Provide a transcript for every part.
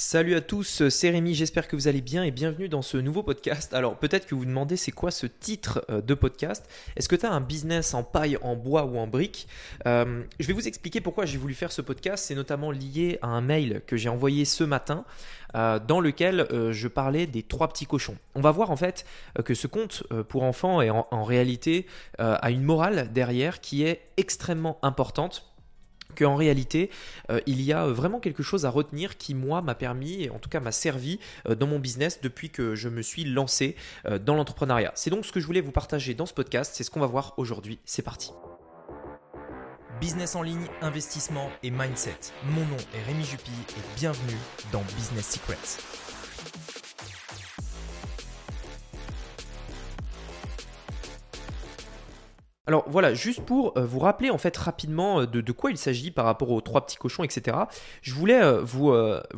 Salut à tous, c'est Rémi, j'espère que vous allez bien et bienvenue dans ce nouveau podcast. Alors peut-être que vous vous demandez c'est quoi ce titre euh, de podcast? Est-ce que tu as un business en paille, en bois ou en briques euh, Je vais vous expliquer pourquoi j'ai voulu faire ce podcast. C'est notamment lié à un mail que j'ai envoyé ce matin euh, dans lequel je parlais des trois petits cochons. On va voir en fait que ce conte pour enfants est en réalité a une morale derrière qui est extrêmement importante qu'en réalité, euh, il y a vraiment quelque chose à retenir qui, moi, m'a permis, et en tout cas m'a servi euh, dans mon business depuis que je me suis lancé euh, dans l'entrepreneuriat. C'est donc ce que je voulais vous partager dans ce podcast, c'est ce qu'on va voir aujourd'hui. C'est parti. Business en ligne, investissement et mindset. Mon nom est Rémi Jupy et bienvenue dans Business Secrets. Alors voilà, juste pour euh, vous rappeler en fait rapidement euh, de, quoi il s'agit par rapport aux trois petits cochons, etc. Je voulais euh, vous,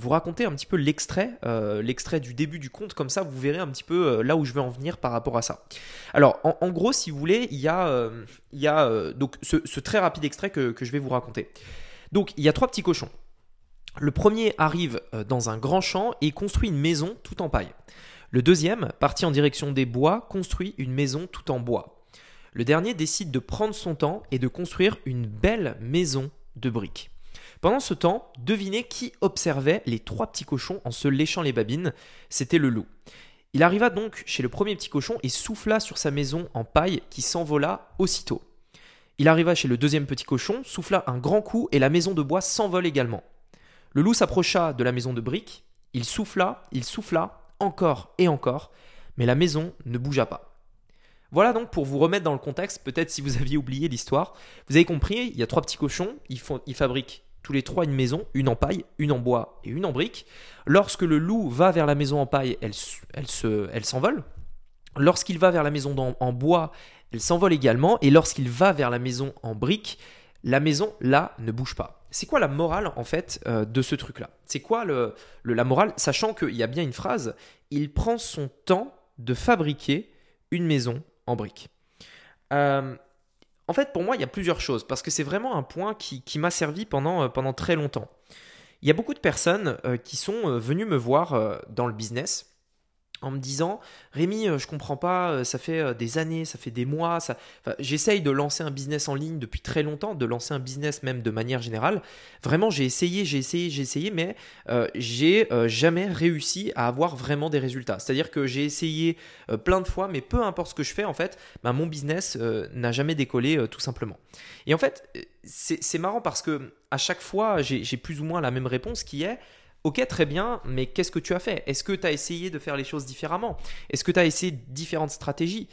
raconter un petit peu l'extrait, l'extrait du début du conte, comme ça vous verrez un petit peu là où je veux en venir par rapport à ça. Alors en, gros, si vous voulez, il y a, il y a donc ce, très rapide extrait que je vais vous raconter. Donc il y a trois petits cochons. Le premier arrive dans un grand champ et construit une maison tout en paille. Le deuxième, parti en direction des bois, construit une maison tout en bois. Le dernier décide de prendre son temps et de construire une belle maison de briques. Pendant ce temps, devinez qui observait les trois petits cochons en se léchant les babines C'était le loup. Il arriva donc chez le premier petit cochon et souffla sur sa maison en paille qui s'envola aussitôt. Il arriva chez le deuxième petit cochon, souffla un grand coup et la maison de bois s'envole également. Le loup s'approcha de la maison de briques, il souffla, il souffla, encore et encore, mais la maison ne bougea pas. Voilà donc pour vous remettre dans le contexte, peut-être si vous aviez oublié l'histoire. Vous avez compris, il y a trois petits cochons, ils, fabriquent tous les trois une maison, une en paille, une en bois et une en brique. Lorsque le loup va vers la maison en paille, elle, elle, se, elle s'envole. Lorsqu'il va vers la maison en, bois, elle s'envole également. Et lorsqu'il va vers la maison en brique, la maison, là, ne bouge pas. C'est quoi la morale, en fait, euh, de ce truc-là? C'est quoi le, la morale? Sachant qu'il y a bien une phrase, il prend son temps de fabriquer une maison en briques. Euh, en fait, pour moi, il y a plusieurs choses, parce que c'est vraiment un point qui, m'a servi pendant, euh, pendant très longtemps. Il y a beaucoup de personnes euh, qui sont venues me voir dans le business en me disant Rémi, euh, je comprends pas, euh, ça fait euh, des années, ça fait des mois, ça... j'essaye de lancer un business en ligne depuis très longtemps, de lancer un business même de manière générale. Vraiment, j'ai essayé, j'ai essayé, j'ai essayé, mais j'ai jamais réussi à avoir vraiment des résultats. C'est-à-dire que j'ai essayé plein de fois, mais peu importe ce que je fais, en fait, bah, mon business n'a jamais décollé tout simplement. Et en fait, c'est marrant parce que à chaque fois, j'ai plus ou moins la même réponse qui est Ok, très bien, mais qu'est-ce que tu as fait? Est-ce que tu as essayé de faire les choses différemment? Est-ce que tu as essayé différentes stratégies?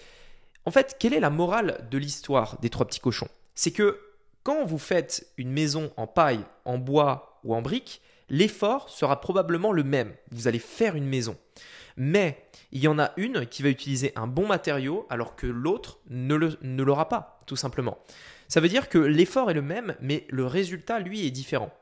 En fait, quelle est la morale de l'histoire des trois petits cochons? C'est que quand vous faites une maison en paille, en bois ou en briques, l'effort sera probablement le même. Vous allez faire une maison. Mais il y en a une qui va utiliser un bon matériau alors que l'autre ne l'aura pas, tout simplement. Ça veut dire que l'effort est le même, mais le résultat, lui, est différent.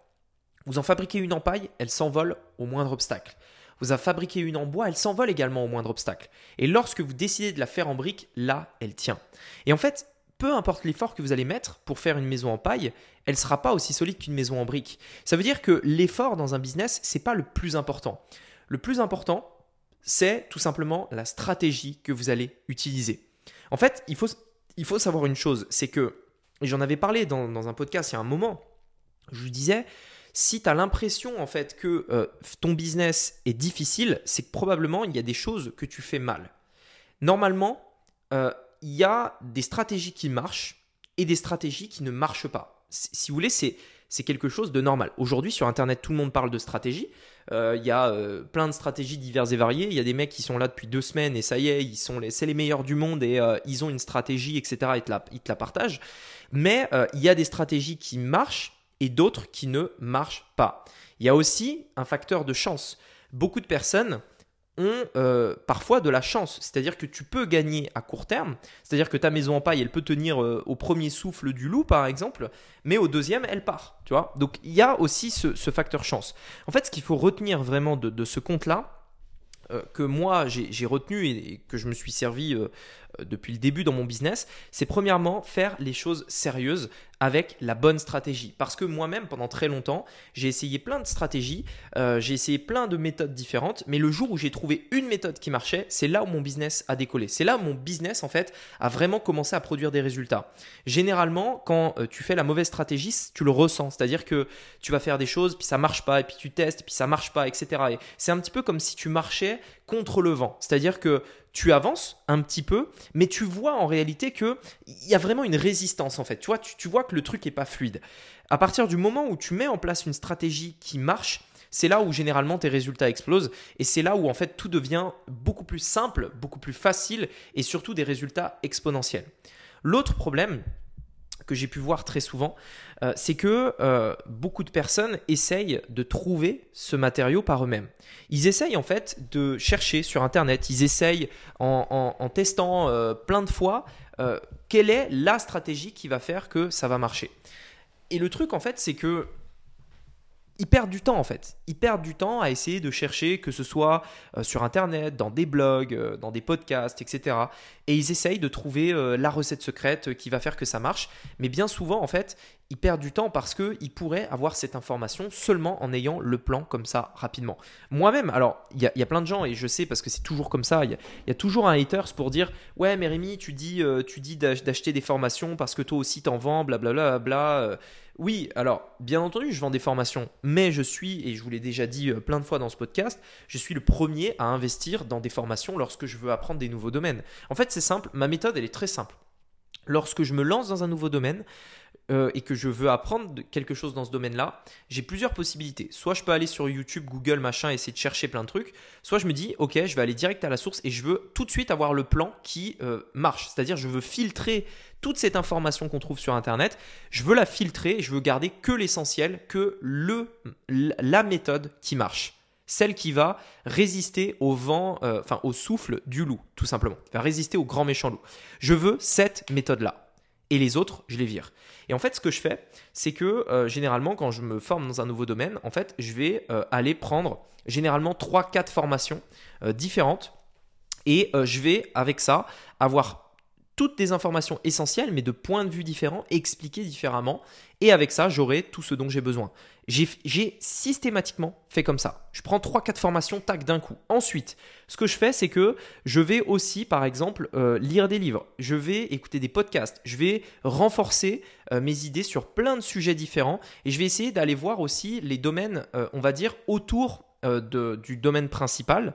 Vous en fabriquez une en paille, elle s'envole au moindre obstacle. Vous en fabriquez une en bois, elle s'envole également au moindre obstacle. Et lorsque vous décidez de la faire en brique, là, elle tient. Et en fait, peu importe l'effort que vous allez mettre pour faire une maison en paille, elle ne sera pas aussi solide qu'une maison en brique. Ça veut dire que l'effort dans un business, c'est pas le plus important. Le plus important, c'est tout simplement la stratégie que vous allez utiliser. En fait, il faut, savoir une chose, c'est que, et j'en avais parlé dans, dans un podcast il y a un moment, je vous disais, si tu as l'impression en fait que euh, ton business est difficile, c'est que probablement il y a des choses que tu fais mal. Normalement, euh, il y a des stratégies qui marchent et des stratégies qui ne marchent pas. Si vous voulez, c'est quelque chose de normal. Aujourd'hui, sur Internet, tout le monde parle de stratégie. Euh, il y a plein de stratégies diverses et variées. Il y a des mecs qui sont là depuis deux semaines et ça y est, ils sont les, c'est les meilleurs du monde et ils ont une stratégie, etc. Ils te la, ils te la partagent. Mais il y a des stratégies qui marchent et d'autres qui ne marchent pas. Il y a aussi un facteur de chance. Beaucoup de personnes ont euh, parfois de la chance, c'est-à-dire que tu peux gagner à court terme, c'est-à-dire que ta maison en paille, elle peut tenir euh, au premier souffle du loup, par exemple, mais au deuxième, elle part, tu vois. Donc il y a aussi ce, facteur chance. En fait, ce qu'il faut retenir vraiment de, ce compte-là, euh, que moi j'ai retenu et, que je me suis servi depuis le début dans mon business, c'est premièrement faire les choses sérieuses avec la bonne stratégie. Parce que moi-même, pendant très longtemps, j'ai essayé plein de stratégies, euh, j'ai essayé plein de méthodes différentes, mais le jour où j'ai trouvé une méthode qui marchait, c'est là où mon business a décollé. C'est là où mon business, en fait, a vraiment commencé à produire des résultats. Généralement, quand euh, tu fais la mauvaise stratégie, tu le ressens. C'est-à-dire que tu vas faire des choses, puis ça marche pas, et puis tu testes, puis ça marche pas, etc. Et c'est un petit peu comme si tu marchais contre le vent. C'est-à-dire que tu avances un petit peu, mais tu vois en réalité que il y a vraiment une résistance en fait. Tu vois, tu, vois que le truc est pas fluide. À partir du moment où tu mets en place une stratégie qui marche, c'est là où généralement tes résultats explosent et c'est là où en fait tout devient beaucoup plus simple, beaucoup plus facile et surtout des résultats exponentiels. L'autre problème, que j'ai pu voir très souvent, euh, c'est que euh, beaucoup de personnes essayent de trouver ce matériau par eux-mêmes. Ils essayent en fait de chercher sur Internet, ils essayent en, testant euh, plein de fois quelle est la stratégie qui va faire que ça va marcher. Et le truc en fait, c'est que ils perdent du temps en fait. Ils perdent du temps à essayer de chercher, que ce soit euh, sur Internet, dans des blogs, euh, dans des podcasts, etc. Et ils essayent de trouver euh, la recette secrète qui va faire que ça marche. Mais bien souvent, en fait, ils perdent du temps parce qu'ils pourraient avoir cette information seulement en ayant le plan comme ça rapidement. Moi-même, alors, il y, a plein de gens, et je sais parce que c'est toujours comme ça, il y, a toujours un haters pour dire Ouais, mais Rémi, tu dis, tu dis d'acheter des formations parce que toi aussi t'en vends, blablabla. Bla, bla, bla. Oui, alors, bien entendu, je vends des formations, mais je suis, et je vous l'ai déjà dit euh, plein de fois dans ce podcast, je suis le premier à investir dans des formations lorsque je veux apprendre des nouveaux domaines. En fait, c'est simple, ma méthode, elle est très simple. Lorsque je me lance dans un nouveau domaine, euh, et que je veux apprendre quelque chose dans ce domaine-là, j'ai plusieurs possibilités. Soit je peux aller sur YouTube, Google, machin, essayer de chercher plein de trucs. Soit je me dis, ok, je vais aller direct à la source et je veux tout de suite avoir le plan qui euh, marche. C'est-à-dire, je veux filtrer toute cette information qu'on trouve sur Internet. Je veux la filtrer et je veux garder que l'essentiel, que le, la méthode qui marche celle qui va résister au vent, euh, enfin au souffle du loup, tout simplement, va résister au grand méchant loup. Je veux cette méthode-là et les autres, je les vire. Et en fait, ce que je fais, c'est que euh, généralement, quand je me forme dans un nouveau domaine, en fait, je vais euh, aller prendre généralement 3-4 formations euh, différentes et je vais, avec ça, avoir toutes des informations essentielles, mais de points de vue différents, expliquées différemment. Et avec ça, j'aurai tout ce dont j'ai besoin. J'ai systématiquement fait comme ça. Je prends 3-4 formations, tac, d'un coup. Ensuite, ce que je fais, c'est que je vais aussi, par exemple, euh, lire des livres. Je vais écouter des podcasts. Je vais renforcer euh, mes idées sur plein de sujets différents. Et je vais essayer d'aller voir aussi les domaines, euh, on va dire, autour du domaine principal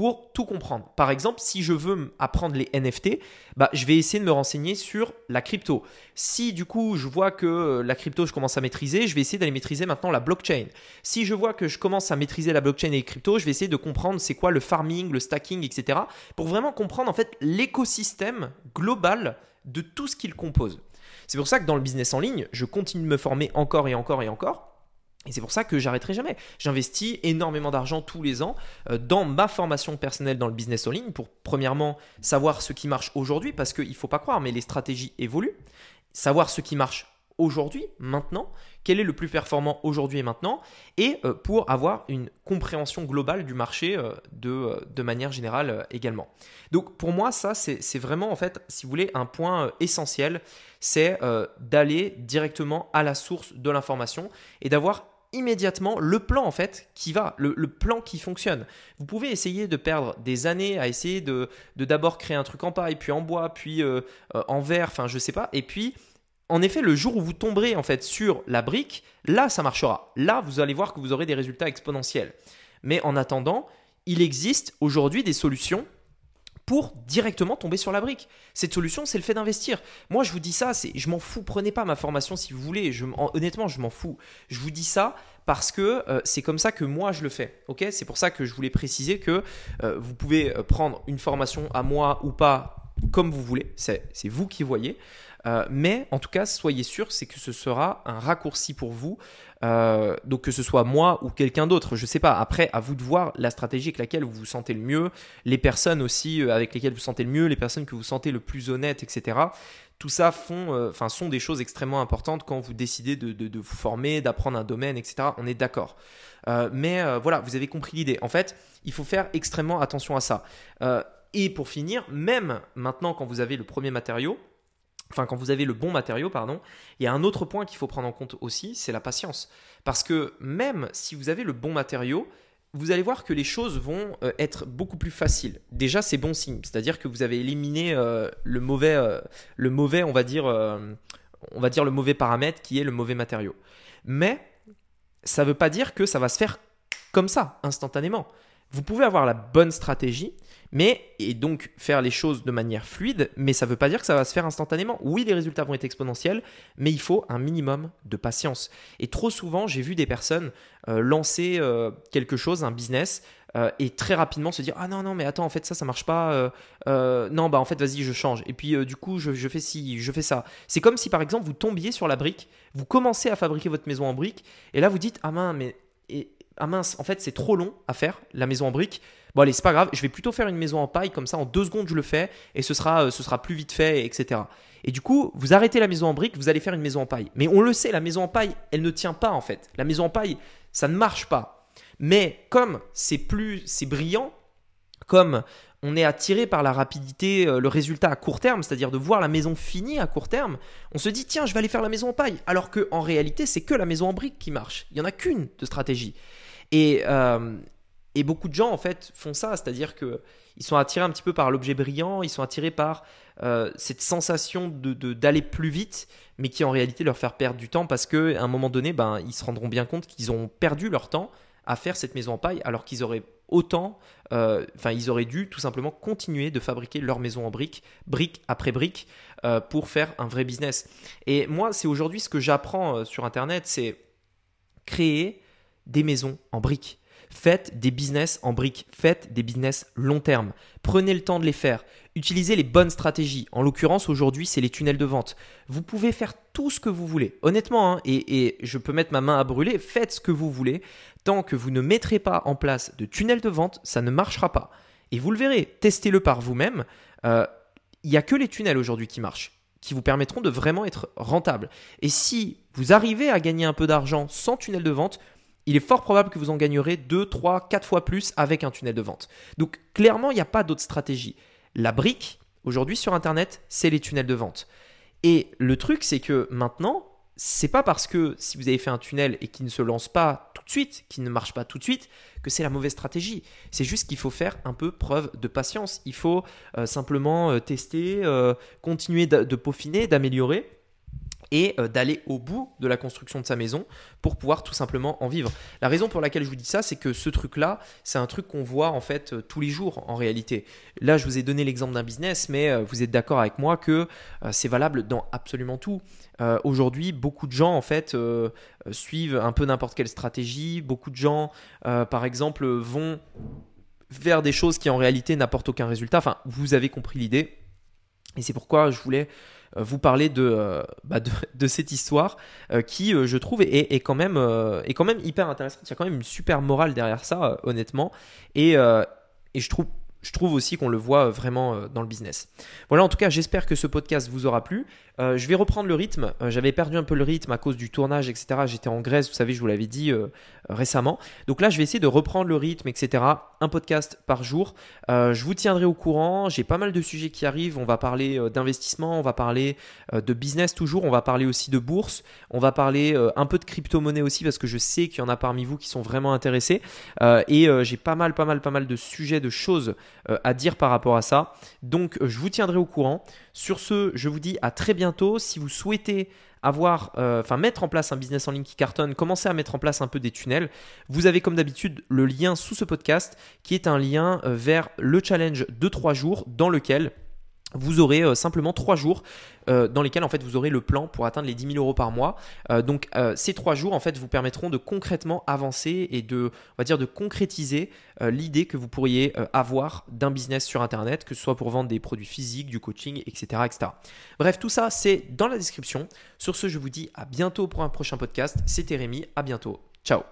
pour tout comprendre. Par exemple, si je veux apprendre les NFT, bah, je vais essayer de me renseigner sur la crypto. Si du coup je vois que euh, la crypto je commence à maîtriser, je vais essayer d'aller maîtriser maintenant la blockchain. Si je vois que je commence à maîtriser la blockchain et les cryptos, je vais essayer de comprendre c'est quoi le farming, le stacking, etc. Pour vraiment comprendre en fait l'écosystème global de tout ce qu'il compose. C'est pour ça que dans le business en ligne, je continue de me former encore et encore et encore et c'est pour ça que j'arrêterai jamais. J'investis énormément d'argent tous les ans euh, dans ma formation personnelle dans le business en ligne pour premièrement savoir ce qui marche aujourd'hui parce qu'il ne faut pas croire, mais les stratégies évoluent. Savoir ce qui marche aujourd'hui, maintenant, quel est le plus performant aujourd'hui et maintenant, et euh, pour avoir une compréhension globale du marché euh, de, de manière générale également. Donc pour moi, ça, c'est vraiment en fait, si vous voulez, un point essentiel, c'est d'aller directement à la source de l'information et d'avoir immédiatement le plan en fait qui va, le, plan qui fonctionne. Vous pouvez essayer de perdre des années à essayer de d'abord créer un truc en paille, puis en bois, puis euh, euh, en verre, enfin je sais pas, et puis en effet le jour où vous tomberez en fait sur la brique, là ça marchera. Là vous allez voir que vous aurez des résultats exponentiels. Mais en attendant, il existe aujourd'hui des solutions pour directement tomber sur la brique. Cette solution, c'est le fait d'investir. Moi, je vous dis ça, c'est, je m'en fous. Prenez pas ma formation si vous voulez. Je, honnêtement, je m'en fous. Je vous dis ça parce que euh, c'est comme ça que moi je le fais. Ok, c'est pour ça que je voulais préciser que euh, vous pouvez euh, prendre une formation à moi ou pas comme vous voulez. C'est, c'est vous qui voyez. Euh, mais en tout cas, soyez sûr, c'est que ce sera un raccourci pour vous. Euh, donc que ce soit moi ou quelqu'un d'autre, je sais pas. Après, à vous de voir la stratégie avec laquelle vous vous sentez le mieux, les personnes aussi euh, avec lesquelles vous vous sentez le mieux, les personnes que vous sentez le plus honnêtes, etc. Tout ça font, sont des choses extrêmement importantes quand vous décidez de, de, vous former, d'apprendre un domaine, etc. On est d'accord. mais voilà, vous avez compris l'idée. En fait, il faut faire extrêmement attention à ça et pour finir, même maintenant quand vous avez le premier matériau, enfin quand vous avez le bon matériau, pardon, il y a un autre point qu'il faut prendre en compte aussi, c'est la patience. Parce que même si vous avez le bon matériau, vous allez voir que les choses vont euh, être beaucoup plus faciles. Déjà, c'est bon signe, c'est-à-dire que vous avez éliminé euh, le mauvais, euh, le mauvais, on va dire, on va dire le mauvais paramètre qui est le mauvais matériau. Mais ça ne veut pas dire que ça va se faire comme ça, instantanément. Vous pouvez avoir la bonne stratégie, mais et donc faire les choses de manière fluide, mais ça ne veut pas dire que ça va se faire instantanément. Oui, les résultats vont être exponentiels, mais il faut un minimum de patience. Et trop souvent, j'ai vu des personnes euh, lancer euh, quelque chose, un business, euh, et très rapidement se dire ah non non mais attends en fait ça ça marche pas non bah en fait vas-y je change et puis du coup je, fais ci je fais ça c'est comme si par exemple vous tombiez sur la brique vous commencez à fabriquer votre maison en brique et là vous dites ah mince mais ah mince, en fait c'est trop long à faire, la maison en briques. Bon allez, c'est pas grave, je vais plutôt faire une maison en paille, comme ça en deux secondes je le fais et ce sera, euh, ce sera plus vite fait, etc. Et du coup, vous arrêtez la maison en briques, vous allez faire une maison en paille. Mais on le sait, la maison en paille, elle ne tient pas en fait. La maison en paille, ça ne marche pas. Mais comme c'est plus, c'est brillant, comme on est attiré par la rapidité, euh, le résultat à court terme, c'est-à-dire de voir la maison finie à court terme, on se dit tiens, je vais aller faire la maison en paille. Alors que en réalité, c'est que la maison en briques qui marche. Il n'y en a qu'une de stratégie. Et, euh, et beaucoup de gens en fait font ça, c'est-à-dire que ils sont attirés un petit peu par l'objet brillant, ils sont attirés par euh, cette sensation de, d'aller plus vite, mais qui en réalité leur faire perdre du temps parce qu'à un moment donné, ben, ils se rendront bien compte qu'ils ont perdu leur temps à faire cette maison en paille alors qu'ils auraient autant, euh, enfin ils auraient dû tout simplement continuer de fabriquer leur maison en briques, brique après brique, euh, pour faire un vrai business. Et moi, c'est aujourd'hui ce que j'apprends sur Internet, c'est créer des maisons en briques. Faites des business en briques, faites des business long terme. Prenez le temps de les faire. Utilisez les bonnes stratégies. En l'occurrence, aujourd'hui, c'est les tunnels de vente. Vous pouvez faire tout ce que vous voulez. Honnêtement, hein, et, je peux mettre ma main à brûler, faites ce que vous voulez. Tant que vous ne mettrez pas en place de tunnels de vente, ça ne marchera pas. Et vous le verrez, testez-le par vous-même. Euh, il n'y a que les tunnels aujourd'hui qui marchent qui vous permettront de vraiment être rentable. Et si vous arrivez à gagner un peu d'argent sans tunnel de vente, il est fort probable que vous en gagnerez 2, 3, 4 fois plus avec un tunnel de vente. Donc clairement, il n'y a pas d'autre stratégie. La brique, aujourd'hui sur Internet, c'est les tunnels de vente. Et le truc, c'est que maintenant, c'est pas parce que si vous avez fait un tunnel et qui ne se lance pas tout de suite, qui ne marche pas tout de suite, que c'est la mauvaise stratégie. C'est juste qu'il faut faire un peu preuve de patience. Il faut euh, simplement euh, tester, euh, continuer de peaufiner, d'améliorer et euh, d'aller au bout de la construction de sa maison pour pouvoir tout simplement en vivre. La raison pour laquelle je vous dis ça, c'est que ce truc-là, c'est un truc qu'on voit en fait euh, tous les jours en réalité. Là, je vous ai donné l'exemple d'un business, mais euh, vous êtes d'accord avec moi que c'est valable dans absolument tout. Aujourd'hui, beaucoup de gens en fait suivent un peu n'importe quelle stratégie. Beaucoup de gens, par exemple, vont faire des choses qui en réalité n'apportent aucun résultat. Enfin, vous avez compris l'idée. Et c'est pourquoi je voulais vous parler euh, bah, de, de, cette histoire euh, qui, je trouve, est, est, quand même, est quand même hyper intéressante. Il y a quand même une super morale derrière ça, honnêtement. Et, et je trouve je trouve aussi qu'on le voit vraiment dans le business. Voilà, en tout cas, j'espère que ce podcast vous aura plu. Euh, je vais reprendre le rythme. Euh, j'avais perdu un peu le rythme à cause du tournage, etc. J'étais en Grèce, vous savez, je vous l'avais dit euh, récemment. Donc là, je vais essayer de reprendre le rythme, etc. Un podcast par jour. je vous tiendrai au courant. J'ai pas mal de sujets qui arrivent. On va parler d'investissement, on va parler de business toujours, on va parler aussi de bourse, on va parler un peu de crypto-monnaie aussi parce que je sais qu'il y en a parmi vous qui sont vraiment intéressés. et j'ai pas mal, pas mal, pas mal de sujets, de choses à dire par rapport à ça. Donc, je vous tiendrai au courant. Sur ce, je vous dis à très bientôt. Si vous souhaitez avoir, euh, enfin mettre en place un business en ligne qui cartonne, commencer à mettre en place un peu des tunnels, vous avez comme d'habitude le lien sous ce podcast qui est un lien euh, vers le challenge de 3 jours dans lequel vous aurez euh, simplement trois jours euh, dans lesquels en fait vous aurez le plan pour atteindre les 10 000 euros par mois. Euh, donc ces trois jours en fait vous permettront de concrètement avancer et de on dire de concrétiser l'idée que vous pourriez avoir d'un business sur internet, que ce soit pour vendre des produits physiques, du coaching, etc., etc. Bref, tout ça c'est dans la description. Sur ce, je vous dis à bientôt pour un prochain podcast. C'était Rémi, à bientôt. Ciao